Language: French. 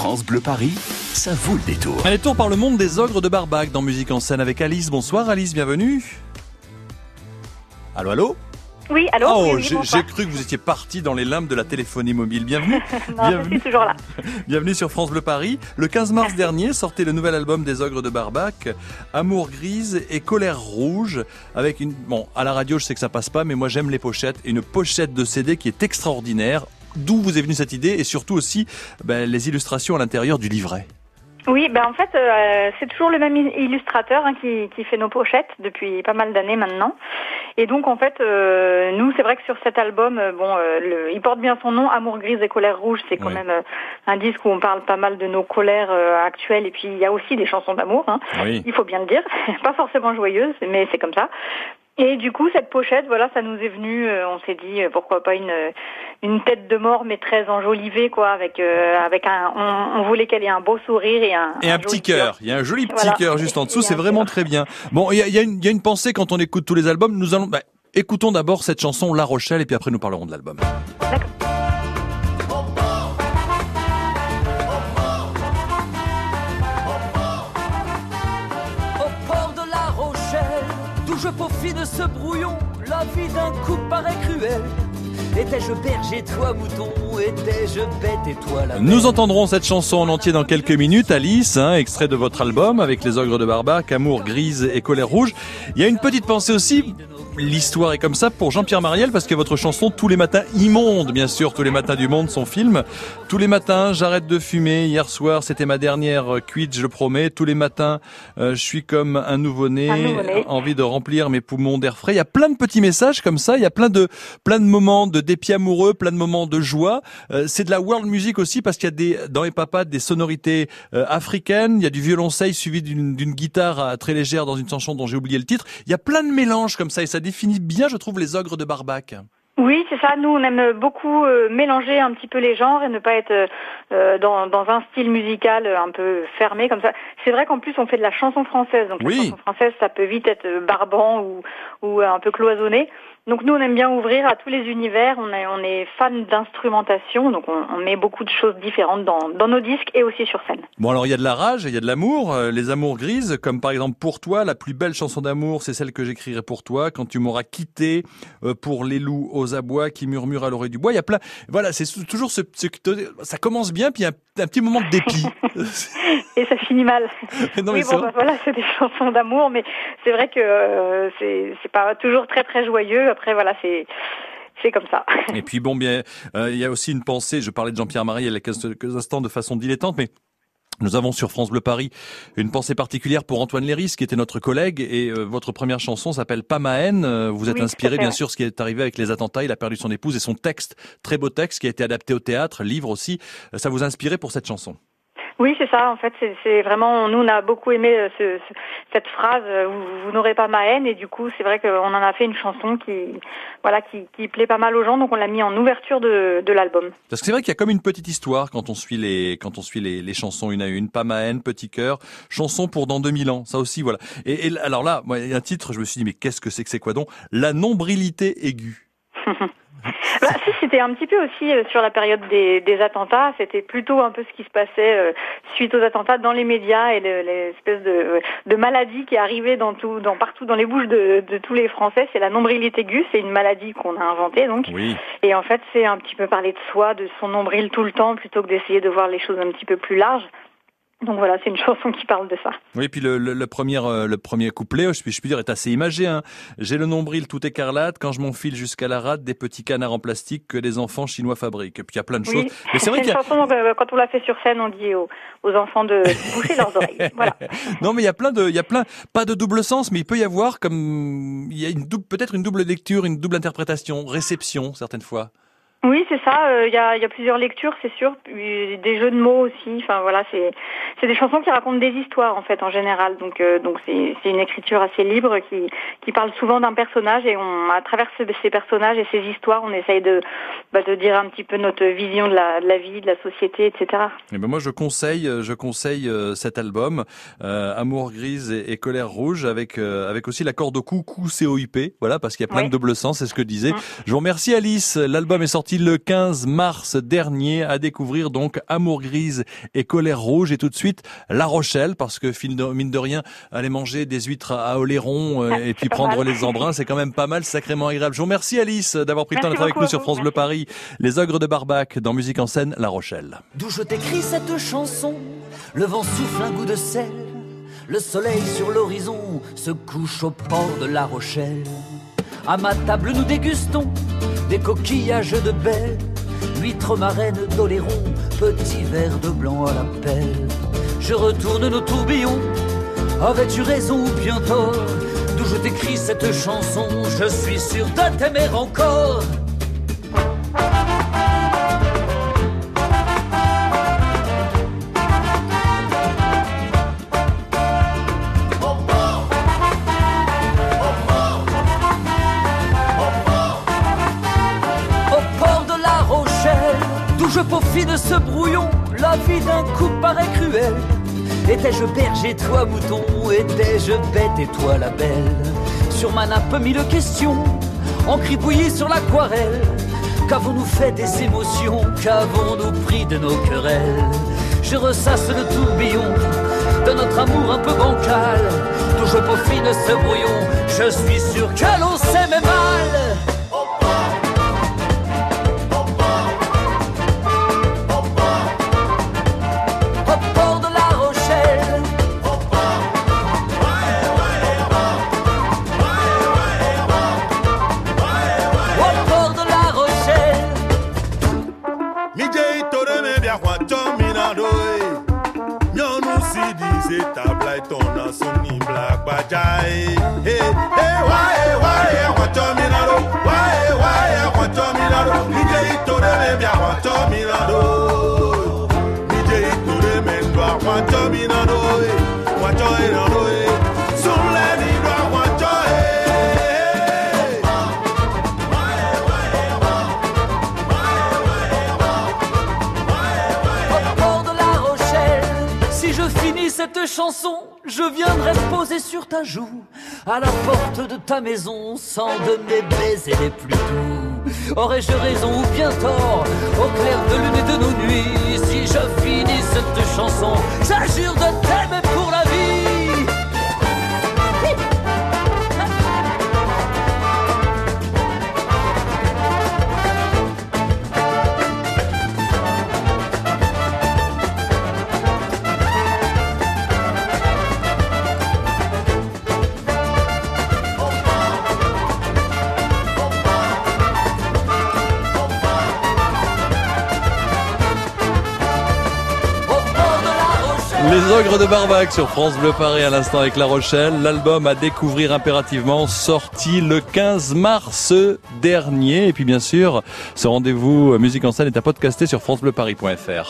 France Bleu Paris, ça vaut le détour. Un détour par le monde des ogres de Barbac dans Musique en scène avec Alice. Bonsoir Alice, bienvenue. Allô, allô Oui, allô Oh, oui, oui, j'ai cru que vous étiez parti dans les limbes de la téléphonie mobile. Bienvenue. Non, je bienvenue. suis toujours là. Bienvenue sur France Bleu Paris. Le 15 mars dernier sortait le nouvel album des Ogres de Barbac, Amour grise et Colère rouge, avec une bon à la radio je sais que ça passe pas, mais moi j'aime les pochettes et une pochette de CD qui est extraordinaire. D'où vous est venue cette idée et surtout aussi ben, les illustrations à l'intérieur du livret. Oui, ben en fait, euh, c'est toujours le même illustrateur hein, qui, qui fait nos pochettes depuis pas mal d'années maintenant. Et donc en fait, euh, nous, c'est vrai que sur cet album, euh, bon, le, il porte bien son nom, Amour grise et colère rouge. C'est quand Oui. même un disque où on parle pas mal de nos colères actuelles. Et puis il y a aussi des chansons d'amour. Hein. Oui. il faut bien le dire, pas forcément joyeuse, mais c'est comme ça. Et du coup, cette pochette, voilà, ça nous est venu. euh, on s'est dit euh, pourquoi pas une une tête de mort, mais très enjolivée, quoi, avec euh, avec un. On, on voulait qu'elle ait un beau sourire et un. Et un petit cœur. Il y a un joli petit Voilà. cœur juste en dessous. C'est vraiment très bien. Bon, il y a, y a une, il y a une pensée quand on écoute tous les albums. Nous allons, bah, écoutons d'abord cette chanson La Rochelle et puis après nous parlerons de l'album. Au je peaufine ce brouillon, la vie d'un coup paraît cruelle. Étais-je berger, toi mouton, étais-je bête et toi la Nous entendrons cette chanson en entier dans quelques minutes. Alice, hein, extrait de votre album avec les ogres de Barbac, Amour grise et colère rouge. Il y a une petite pensée aussi. L'histoire est comme ça pour Jean-Pierre Mariel parce que votre chanson tous les matins immonde, bien sûr, tous les matins du monde, son film. Tous les matins, j'arrête de fumer. Hier soir, c'était ma dernière euh, cuite, je le promets. Tous les matins, euh, je suis comme un nouveau-né, Un nouveau-né. envie de remplir mes poumons d'air frais. Il y a plein de petits messages comme ça. Il y a plein de plein de moments de dépit amoureux, plein de moments de joie. Euh, c'est de la world music aussi parce qu'il y a des dans les papas des sonorités euh, africaines. Il y a du violoncelle suivi d'une guitare euh, très légère dans une chanson dont j'ai oublié le titre. Il y a plein de mélanges comme ça et ça définit bien, je trouve, les ogres de Barbac. Oui, c'est ça. Nous, on aime beaucoup euh, mélanger un petit peu les genres et ne pas être euh, dans, dans un style musical euh, un peu fermé comme ça. C'est vrai qu'en plus, on fait de la chanson française. Donc Oui. la chanson française, ça peut vite être euh, barbant ou, ou euh, un peu cloisonné. Donc nous, on aime bien ouvrir à tous les univers. On est, on est fan d'instrumentation, donc on, on met beaucoup de choses différentes dans, dans nos disques et aussi sur scène. Bon alors il y a de la rage, il y a de l'amour, euh, les amours grises, comme par exemple pour toi, la plus belle chanson d'amour, c'est celle que j'écrirai pour toi quand tu m'auras quitté pour les loups aux abois qui murmurent à l'oreille du bois. Il y a plein, voilà, c'est toujours ce, ce ça commence bien puis il y a un, un petit moment de dépit. Et ça finit mal. non mais oui, c'est bon, bah, voilà, c'est des chansons d'amour, mais c'est vrai que euh, c'est c'est pas toujours très très joyeux. Après, voilà, c'est c'est comme ça. Et puis bon, bien, euh, il y a aussi une pensée. Je parlais de Jean-Pierre Marie il y a quelques, instants de façon dilettante, mais nous avons sur France Bleu Paris une pensée particulière pour Antoine Léris, qui était notre collègue, et euh, votre première chanson s'appelle Pas ma haine. Euh, Vous êtes Oui, inspiré, bien sûr, ce qui est arrivé avec les attentats. Il a perdu son épouse et son texte, très beau texte, qui a été adapté au théâtre, livre aussi. Ça vous a inspiré pour cette chanson? Oui, c'est ça. En fait, c'est- vraiment nous on a beaucoup aimé euh, ce, ce- cette phrase euh, vous, vous n'aurez pas ma haine et du coup c'est vrai qu'on en a fait une chanson qui voilà qui, qui plaît pas mal aux gens donc on l'a mis en ouverture de, de l'album. Parce que c'est vrai qu'il y a comme une petite histoire quand on suit les quand on suit les, les chansons une à une. Pas ma haine, petit cœur, chanson pour dans 2000 ans. Ça aussi, voilà. Et, et alors là, moi, il y a un titre, je me suis dit mais qu'est-ce que c'est que c'est quoi donc La nombrilité aiguë. Bah, c'était un petit peu aussi euh, sur la période des, des attentats, c'était plutôt un peu ce qui se passait euh, suite aux attentats dans les médias et le- l'espèce de, de maladie qui arrivait dans tout, dans partout dans les bouches de, de tous les Français. C'est la nombrilité aiguë, c'est une maladie qu'on a inventée donc. Oui. Et en fait, c'est un petit peu parler de soi, de son nombril tout le temps, plutôt que d'essayer de voir les choses un petit peu plus larges. Donc voilà, c'est une chanson qui parle de ça. Oui, puis le, le, le premier euh, le premier couplet, je puis, je puis dire, est assez imagé. Hein. J'ai le nombril tout écarlate quand je m'enfile jusqu'à la rate des petits canards en plastique que les enfants chinois fabriquent. Et puis il y a plein de Oui, choses. Mais c'est vrai une qu'il y a chanson, euh, quand on l'a fait sur scène, on dit aux, aux enfants de boucher leurs oreilles. Voilà. Non, mais il y a plein de, il y a plein, pas de double sens, mais il peut y avoir comme, il y a une double, peut-être une double lecture, une double interprétation, réception, certaines fois. Oui, c'est ça. euh, Il y, a, il y a plusieurs lectures, c'est sûr. Des jeux de mots aussi. Enfin voilà, c'est c'est des chansons qui racontent des histoires en fait en général. Donc euh, donc c'est c'est une écriture assez libre qui qui parle souvent d'un personnage et on à travers ce- ces personnages et ces histoires, on essaye de bah, de dire un petit peu notre vision de la de la vie, de la société, etc. Et ben moi je conseille, euh, je conseille euh, cet album, euh, Amour grise et, et colère rouge, avec euh, avec aussi l'accord de coup COIP, voilà parce qu'il y a plein Oui. de double sens, c'est ce que je disais. Mm. Je vous remercie Alice. L'album est sorti sorti le 15 mars dernier, à découvrir donc Amour grise et Colère rouge, et tout de suite La Rochelle, parce que mine de rien, aller manger des huîtres à Oléron euh, et puis prendre les embruns, c'est quand même pas mal, sacrément agréable. Je vous remercie Alice d'avoir pris le temps d'être avec nous sur France Bleu Paris. Les ogres de Barbac dans Musique en scène, La Rochelle. D'où je t'écris cette chanson, le vent souffle un goût de sel, le soleil sur l'horizon se couche au port de La Rochelle. À ma table, nous dégustons des coquillages de belles, huîtres marraines d'Oléron, petits verres de blanc à la pelle. Je retourne nos tourbillons, avais-tu raison ou bien tort D'où je t'écris cette chanson, je suis sûr de t'aimer encore. Je peaufine ce brouillon, la vie d'un coup paraît cruelle. Étais-je berger, toi mouton, étais-je bête et toi la belle? Sur ma nappe mille questions, encribouillées sur l'aquarelle. Qu'avons-nous fait des émotions, qu'avons-nous pris de nos querelles? Je ressasse le tourbillon de notre amour un peu bancal. D'où je peaufine ce brouillon, je suis sûr que l'on s'aime mal. Dayta blight on a sunny black baji. Eh. Hey, hey, why, eh, why, eh, I want ewae wae akwọtọ Why, why, I want akwọtọ mi laro níjẹ to the baby, I want akwọtọ mi laro níjẹ ìtòrè mi lọ akwọtọ mi laro wàjọ do. Cette chanson, je viendrai poser sur ta joue, à la porte de ta maison, sans donner baiser les plus doux. Aurais-je raison ou bien tort, au clair de lune et de nos nuits, si je finis cette chanson, j'ajure de Les ogres de Barbac sur France Bleu Paris à l'instant avec La Rochelle. L'album à découvrir impérativement sorti le 15 mars dernier. Et puis bien sûr, ce rendez-vous musique en scène est à podcaster sur francebleuparis.fr.